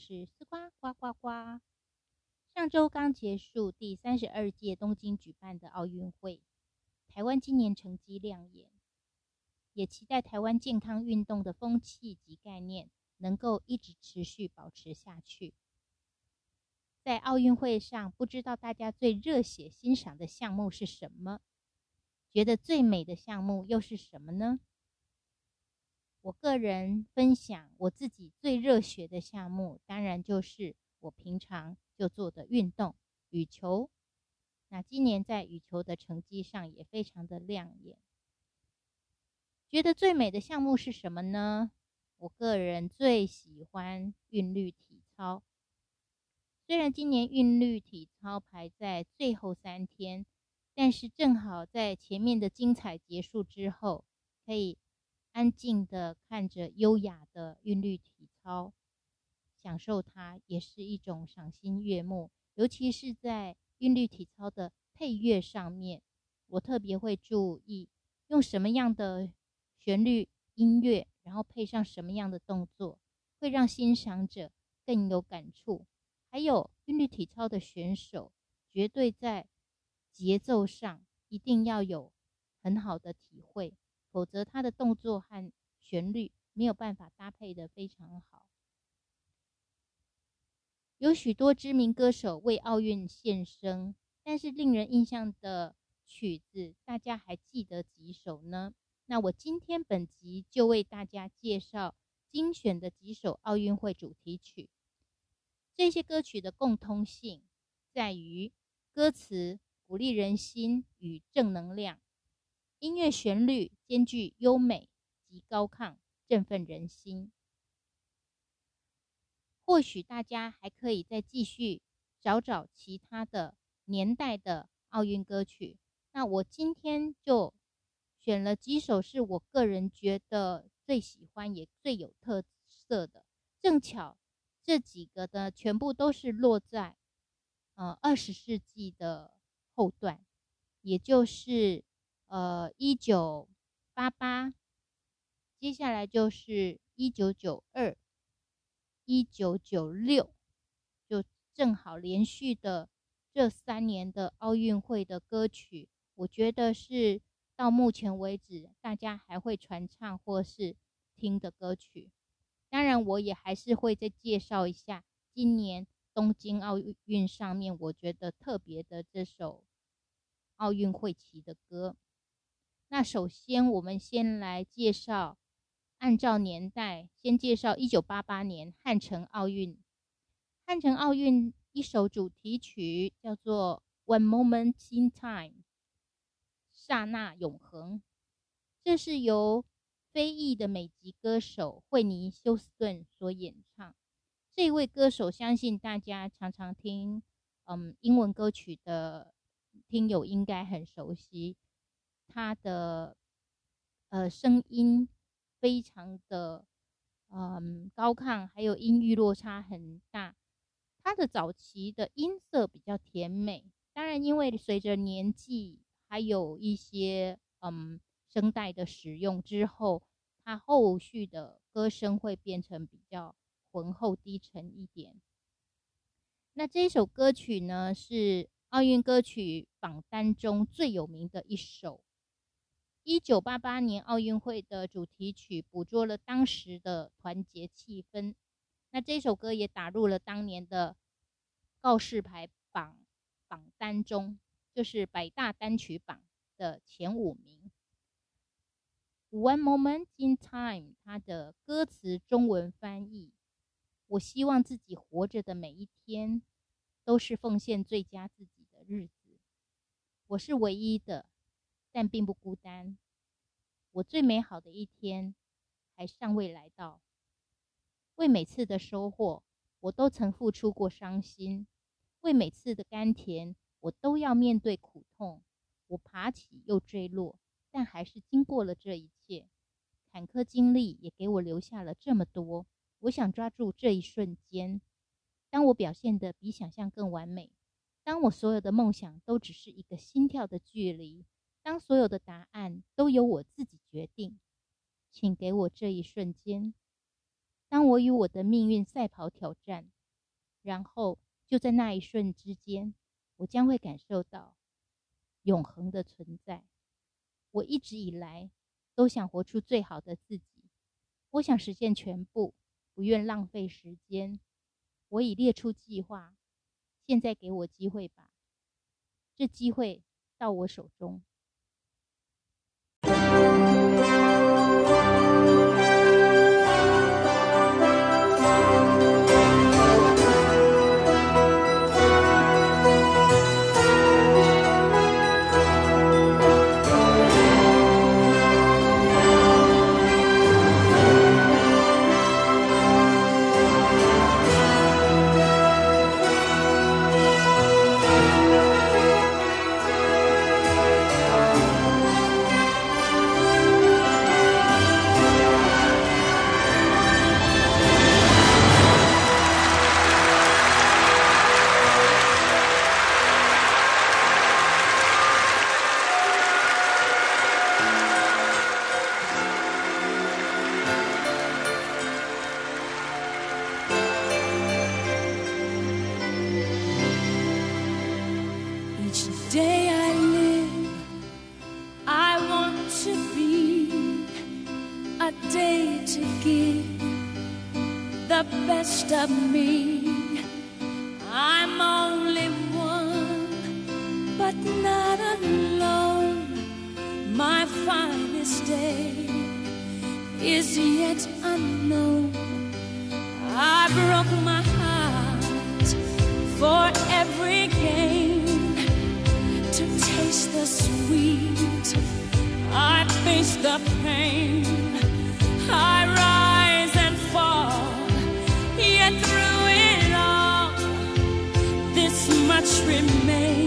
是丝瓜呱呱呱。上周刚结束第三十二届东京举办的奥运会，台湾今年成绩亮眼，也期待台湾健康运动的风气及概念能够一直持续保持下去。在奥运会上，不知道大家最热血欣赏的项目是什么？觉得最美的项目又是什么呢？我个人分享我自己最热血的项目，当然就是我平常就做的运动——羽球。那今年在羽球的成绩上也非常的亮眼。觉得最美的项目是什么呢？我个人最喜欢韵律体操。虽然今年韵律体操排在最后三天，但是正好在前面的精彩结束之后，可以。安静的看着优雅的韵律体操，享受它也是一种赏心悦目。尤其是在韵律体操的配乐上面，我特别会注意用什么样的旋律音乐，然后配上什么样的动作，会让欣赏者更有感触。还有韵律体操的选手，绝对在节奏上一定要有很好的体会。否则，他的动作和旋律没有办法搭配的非常好。有许多知名歌手为奥运献声，但是令人印象的曲子，大家还记得几首呢？那我今天本集就为大家介绍精选的几首奥运会主题曲。这些歌曲的共通性在于歌词鼓励人心与正能量。音乐旋律兼具优美及高亢，振奋人心。或许大家还可以再继续找找其他的年代的奥运歌曲。那我今天就选了几首是我个人觉得最喜欢也最有特色的。正巧这几个的全部都是落在呃二十世纪的后段，也就是。呃，一九八八，接下来就是一九九二、一九九六，就正好连续的这三年的奥运会的歌曲，我觉得是到目前为止大家还会传唱或是听的歌曲。当然，我也还是会再介绍一下今年东京奥运上面我觉得特别的这首奥运会旗的歌。那首先，我们先来介绍，按照年代，先介绍一九八八年汉城奥运。汉城奥运一首主题曲叫做《One Moment in Time》，刹那永恒。这是由非裔的美籍歌手惠尼休斯顿所演唱。这位歌手，相信大家常常听，嗯，英文歌曲的听友应该很熟悉。他的呃声音非常的嗯高亢，还有音域落差很大。他的早期的音色比较甜美，当然因为随着年纪还有一些嗯声带的使用之后，他后续的歌声会变成比较浑厚低沉一点。那这首歌曲呢，是奥运歌曲榜单中最有名的一首。一九八八年奥运会的主题曲捕捉了当时的团结气氛，那这首歌也打入了当年的告示牌榜榜单中，就是百大单曲榜的前五名。One moment in time，它的歌词中文翻译：我希望自己活着的每一天都是奉献最佳自己的日子。我是唯一的。但并不孤单，我最美好的一天还尚未来到。为每次的收获，我都曾付出过伤心；为每次的甘甜，我都要面对苦痛。我爬起又坠落，但还是经过了这一切。坎坷经历也给我留下了这么多。我想抓住这一瞬间，当我表现的比想象更完美，当我所有的梦想都只是一个心跳的距离。当所有的答案都由我自己决定，请给我这一瞬间。当我与我的命运赛跑挑战，然后就在那一瞬之间，我将会感受到永恒的存在。我一直以来都想活出最好的自己，我想实现全部，不愿浪费时间。我已列出计划，现在给我机会吧，这机会到我手中。is yet unknown. I broke my heart for every gain to taste the sweet. I face the pain. I rise and fall, yet through it all, this much remains.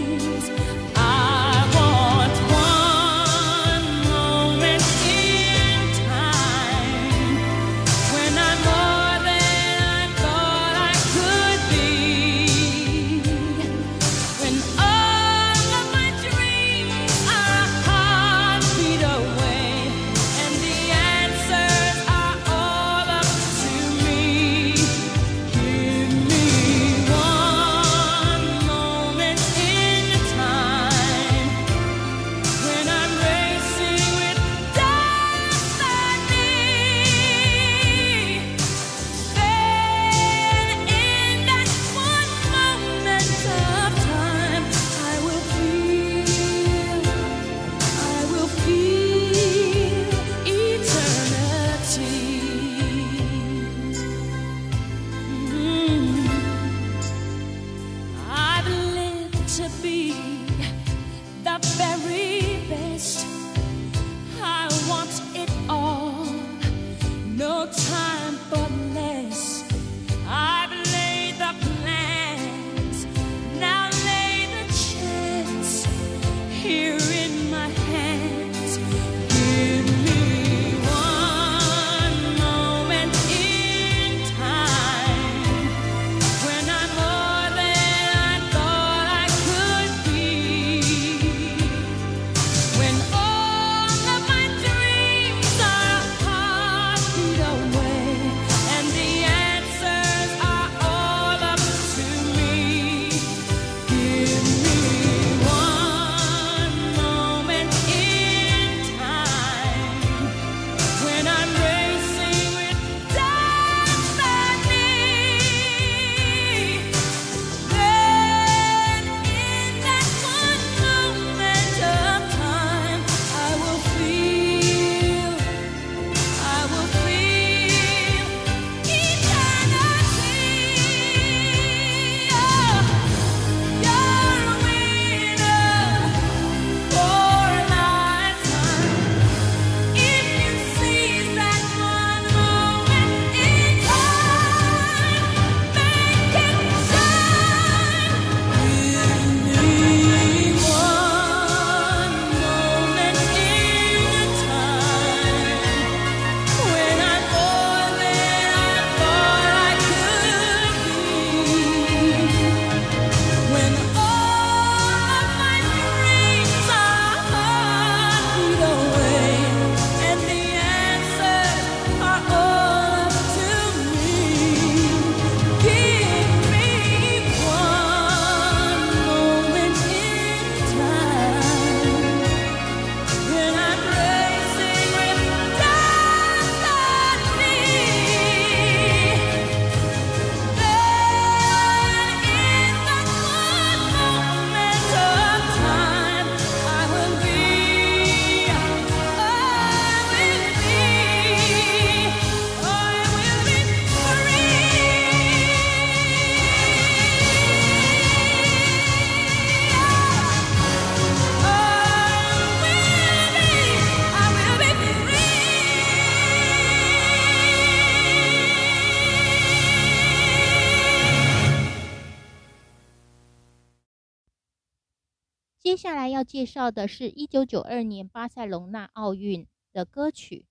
接下来要介绍的是一九九二年巴塞隆纳奥运的歌曲。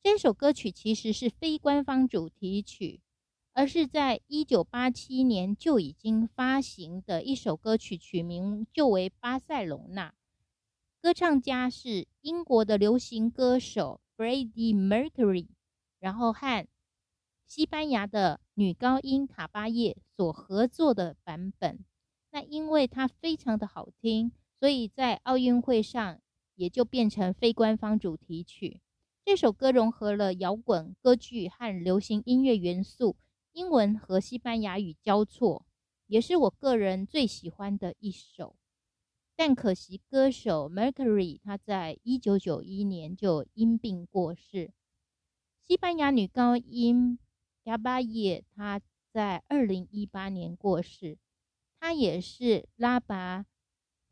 这首歌曲其实是非官方主题曲，而是在一九八七年就已经发行的一首歌曲，曲名就为《巴塞隆纳》。歌唱家是英国的流行歌手 Freddie Mercury，然后和西班牙的女高音卡巴叶所合作的版本。那因为它非常的好听。所以在奥运会上，也就变成非官方主题曲。这首歌融合了摇滚、歌剧和流行音乐元素，英文和西班牙语交错，也是我个人最喜欢的一首。但可惜，歌手 Mercury 他在一九九一年就因病过世。西班牙女高音 g a b a y 她在二零一八年过世，她也是拉拔。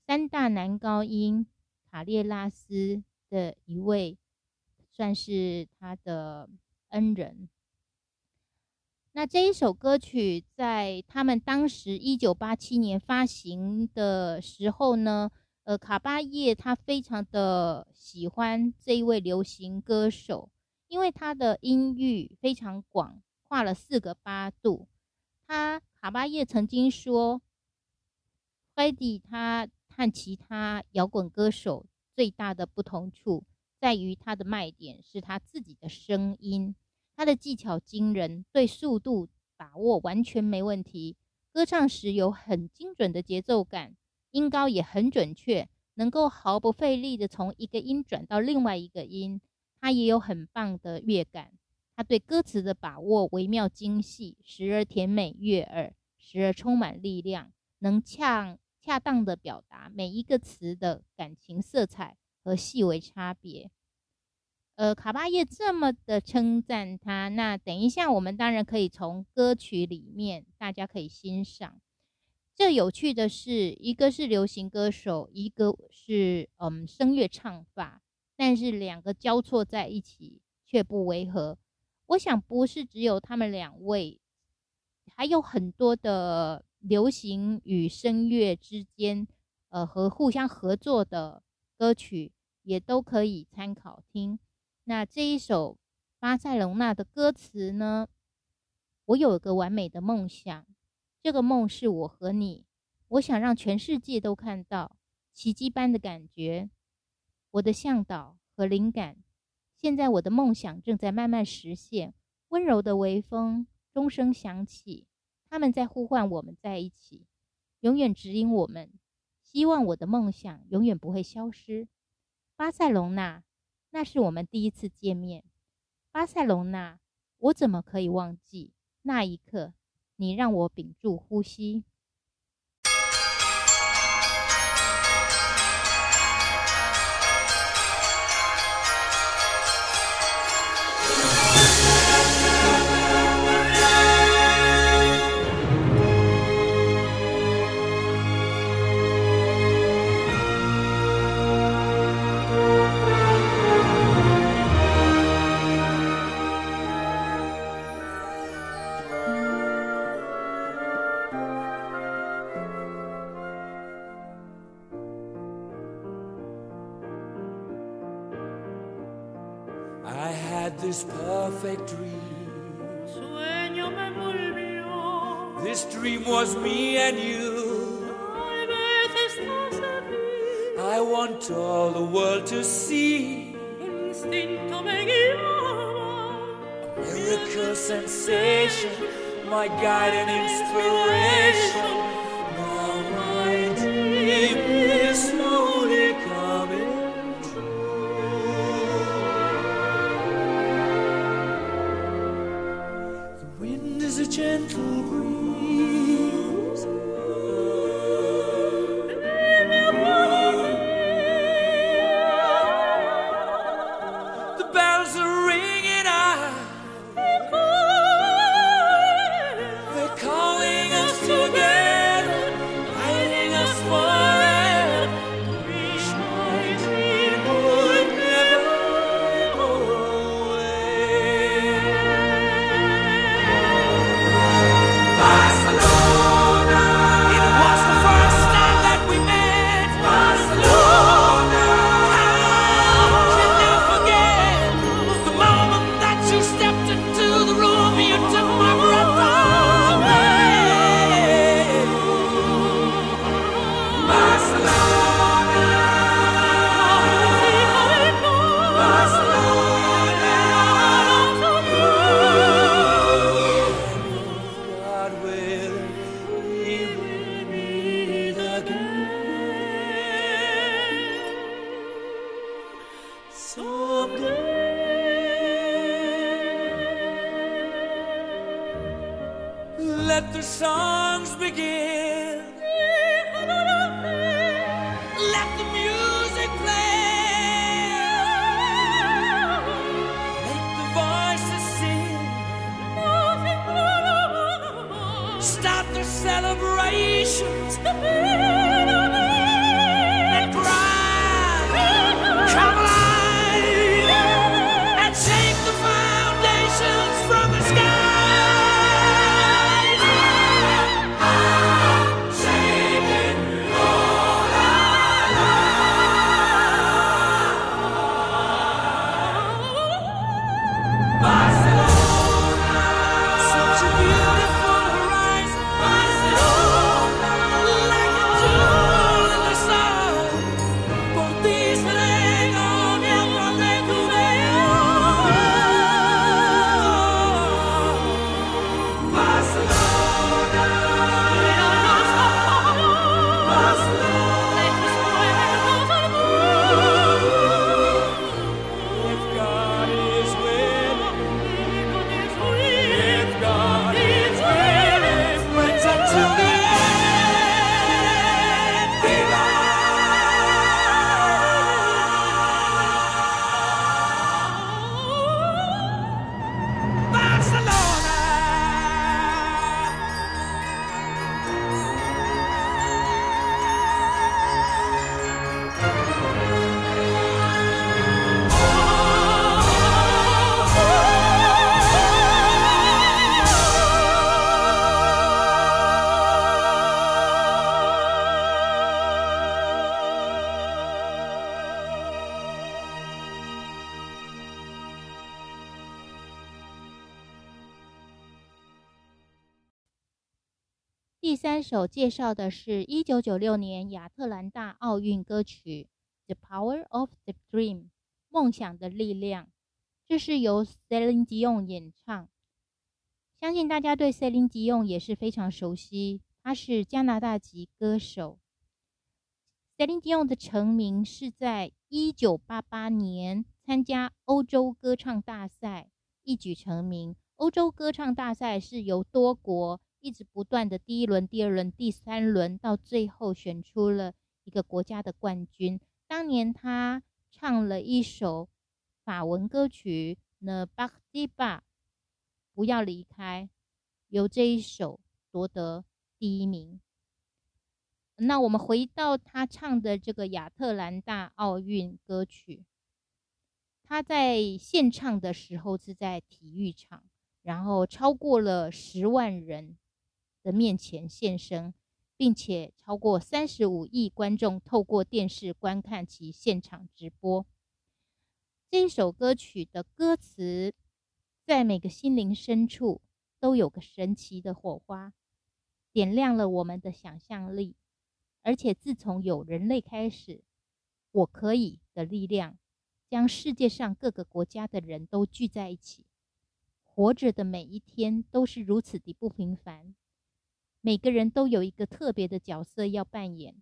三大男高音卡列拉斯的一位，算是他的恩人。那这一首歌曲在他们当时一九八七年发行的时候呢，呃，卡巴叶他非常的喜欢这一位流行歌手，因为他的音域非常广，跨了四个八度。他卡巴叶曾经说 f r d 他。和其他摇滚歌手最大的不同处在于，他的卖点是他自己的声音，他的技巧惊人，对速度把握完全没问题，歌唱时有很精准的节奏感，音高也很准确，能够毫不费力的从一个音转到另外一个音。他也有很棒的乐感，他对歌词的把握微妙精细，时而甜美悦耳，时而充满力量，能唱。恰当的表达每一个词的感情色彩和细微差别。呃，卡巴叶这么的称赞他，那等一下我们当然可以从歌曲里面大家可以欣赏。这有趣的是，一个是流行歌手，一个是嗯声乐唱法，但是两个交错在一起却不违和。我想不是只有他们两位，还有很多的。流行与声乐之间，呃，和互相合作的歌曲也都可以参考听。那这一首《巴塞隆纳》的歌词呢？我有一个完美的梦想，这个梦是我和你，我想让全世界都看到奇迹般的感觉。我的向导和灵感，现在我的梦想正在慢慢实现。温柔的微风，钟声响起。他们在呼唤我们在一起，永远指引我们。希望我的梦想永远不会消失。巴塞隆纳，那是我们第一次见面。巴塞隆纳，我怎么可以忘记那一刻？你让我屏住呼吸。This perfect dream. Sueño me volvió. This dream was me and you. I want all the world to see. Instinto me guiaba. A miracle sensation, my guide and inspiration. Let the songs begin. 第三首介绍的是一九九六年亚特兰大奥运歌曲《The Power of the Dream》梦想的力量，这是由 Celine Dion 演唱。相信大家对 Celine Dion 也是非常熟悉，她是加拿大籍歌手。Celine Dion 的成名是在一九八八年参加欧洲歌唱大赛，一举成名。欧洲歌唱大赛是由多国一直不断的第一轮、第二轮、第三轮，到最后选出了一个国家的冠军。当年他唱了一首法文歌曲《Ne partez pas》，不要离开，由这一首夺得第一名。那我们回到他唱的这个亚特兰大奥运歌曲，他在现唱的时候是在体育场，然后超过了十万人的面前现身，并且超过三十五亿观众透过电视观看其现场直播。这首歌曲的歌词，在每个心灵深处都有个神奇的火花，点亮了我们的想象力。而且自从有人类开始，我可以的力量，将世界上各个国家的人都聚在一起。活着的每一天都是如此的不平凡，每个人都有一个特别的角色要扮演，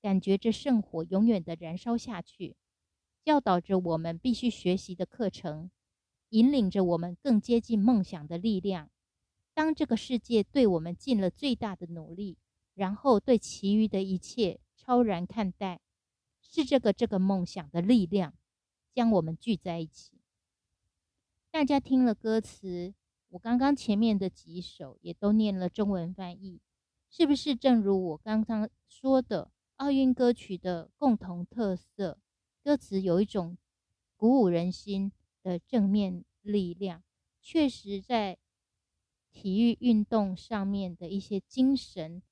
感觉这圣火永远的燃烧下去，教导着我们必须学习的课程，引领着我们更接近梦想的力量。当这个世界对我们尽了最大的努力。然后对其余的一切超然看待，是这个这个梦想的力量将我们聚在一起。大家听了歌词，我刚刚前面的几首也都念了中文翻译，是不是正如我刚刚说的，奥运歌曲的共同特色，歌词有一种鼓舞人心的正面力量，确实在体育运动上面的一些精神。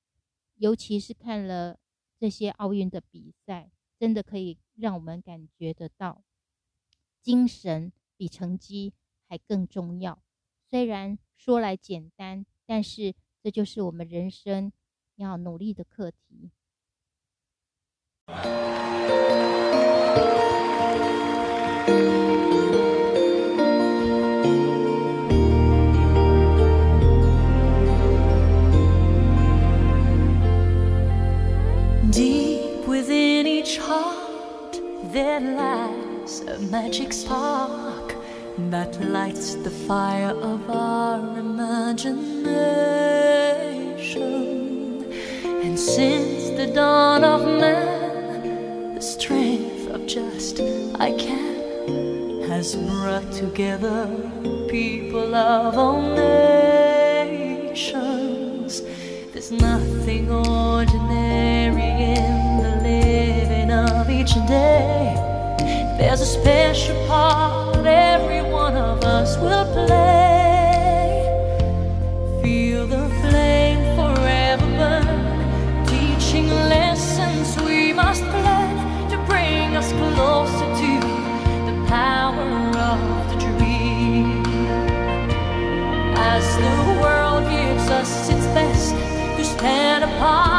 尤其是看了这些奥运的比赛，真的可以让我们感觉得到，精神比成绩还更重要。虽然说来简单，但是这就是我们人生要努力的课题。Deep within each heart, there lies a magic spark that lights the fire of our imagination. And since the dawn of man, the strength of just I can has brought together people of all nations. There's nothing ordinary in the living of each day. There's a special part every one of us will play. Feel the flame forever burn, teaching lessons we must learn to bring us closer to the power of the dream. As the world gives us its best to stand apart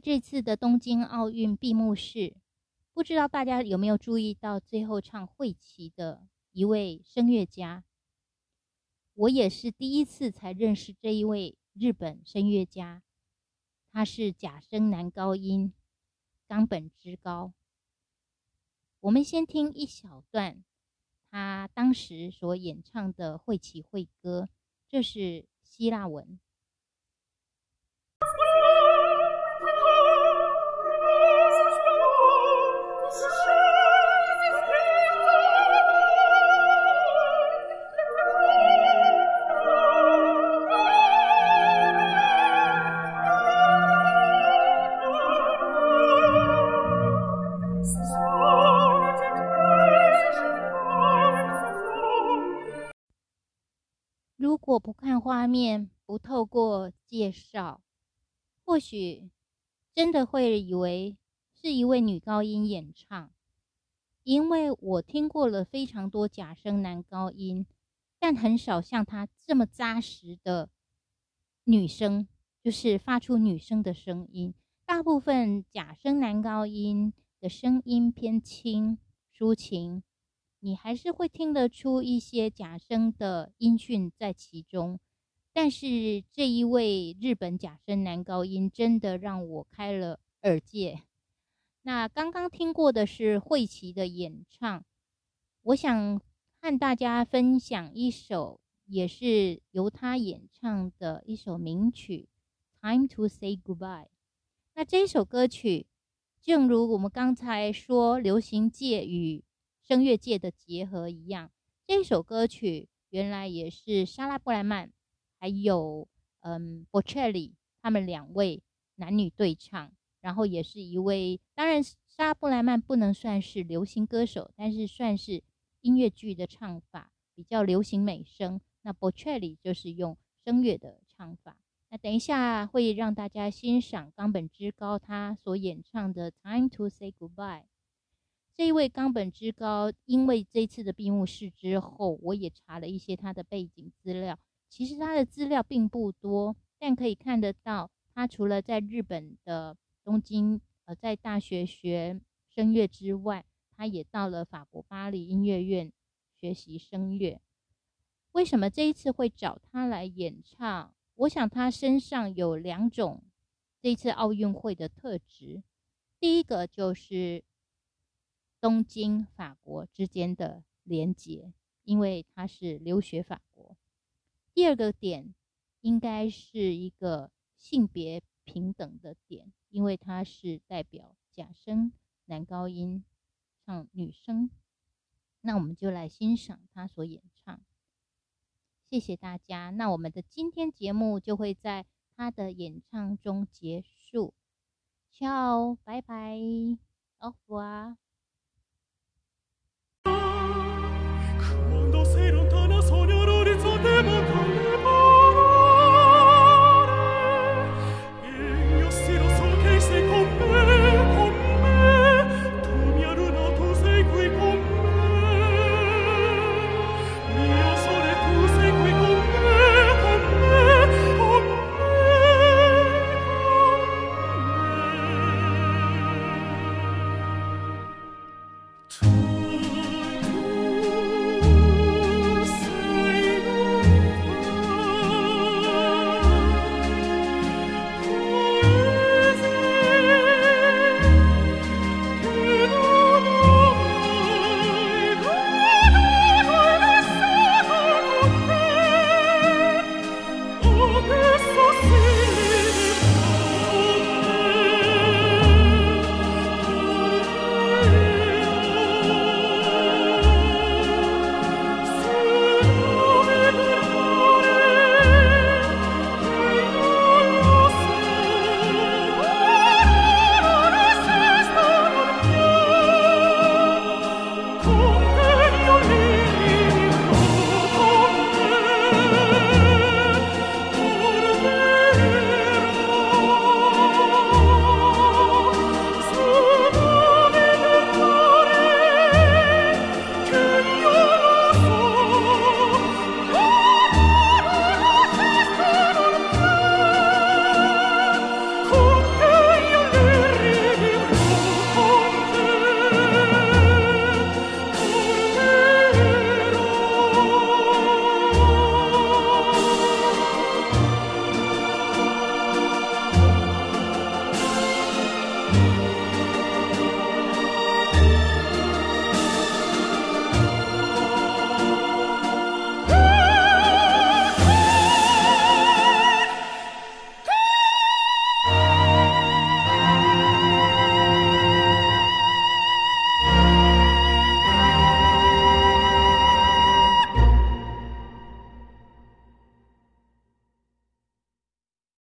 这次的东京奥运闭幕式，不知道大家有没有注意到最后唱会旗的一位声乐家？我也是第一次才认识这一位日本声乐家，他是假声男高音冈本之高。我们先听一小段他当时所演唱的会旗会歌，这是希腊文。果不看画面，不透过介绍，或许真的会以为是一位女高音演唱，因为我听过了非常多假声男高音，但很少像她这么扎实的女生，就是发出女生的声音。大部分假声男高音的声音偏轻、抒情，你还是会听得出一些假声的音讯在其中。但是这一位日本假声男高音真的让我开了耳界。那刚刚听过的是惠琪的演唱，我想和大家分享一首也是由他演唱的一首名曲《Time to Say Goodbye》。那这首歌曲，正如我们刚才说流行界与声乐界的结合一样，这首歌曲原来也是莎拉布莱曼还有嗯 Bocelli 他们两位男女对唱，然后也是一位，当然莎拉布莱曼不能算是流行歌手，但是算是音乐剧的唱法比较流行美声，那 Bocelli 就是用声乐的唱法。那等一下会让大家欣赏冈本之高他所演唱的《Time to Say Goodbye》。这一位冈本之高，因为这次的闭幕式之后，我也查了一些他的背景资料。其实他的资料并不多，但可以看得到，他除了在日本的东京，呃，在大学学声乐之外，他也到了法国巴黎音乐院学习声乐。为什么这一次会找他来演唱？我想他身上有两种这次奥运会的特质，第一个就是东京法国之间的连结，因为他是留学法国；第二个点应该是一个性别平等的点，因为他是代表假声男高音唱女生。那我们就来欣赏他所演唱。谢谢大家，那我们的今天节目就会在他的演唱中结束。笑拜拜，au revoir。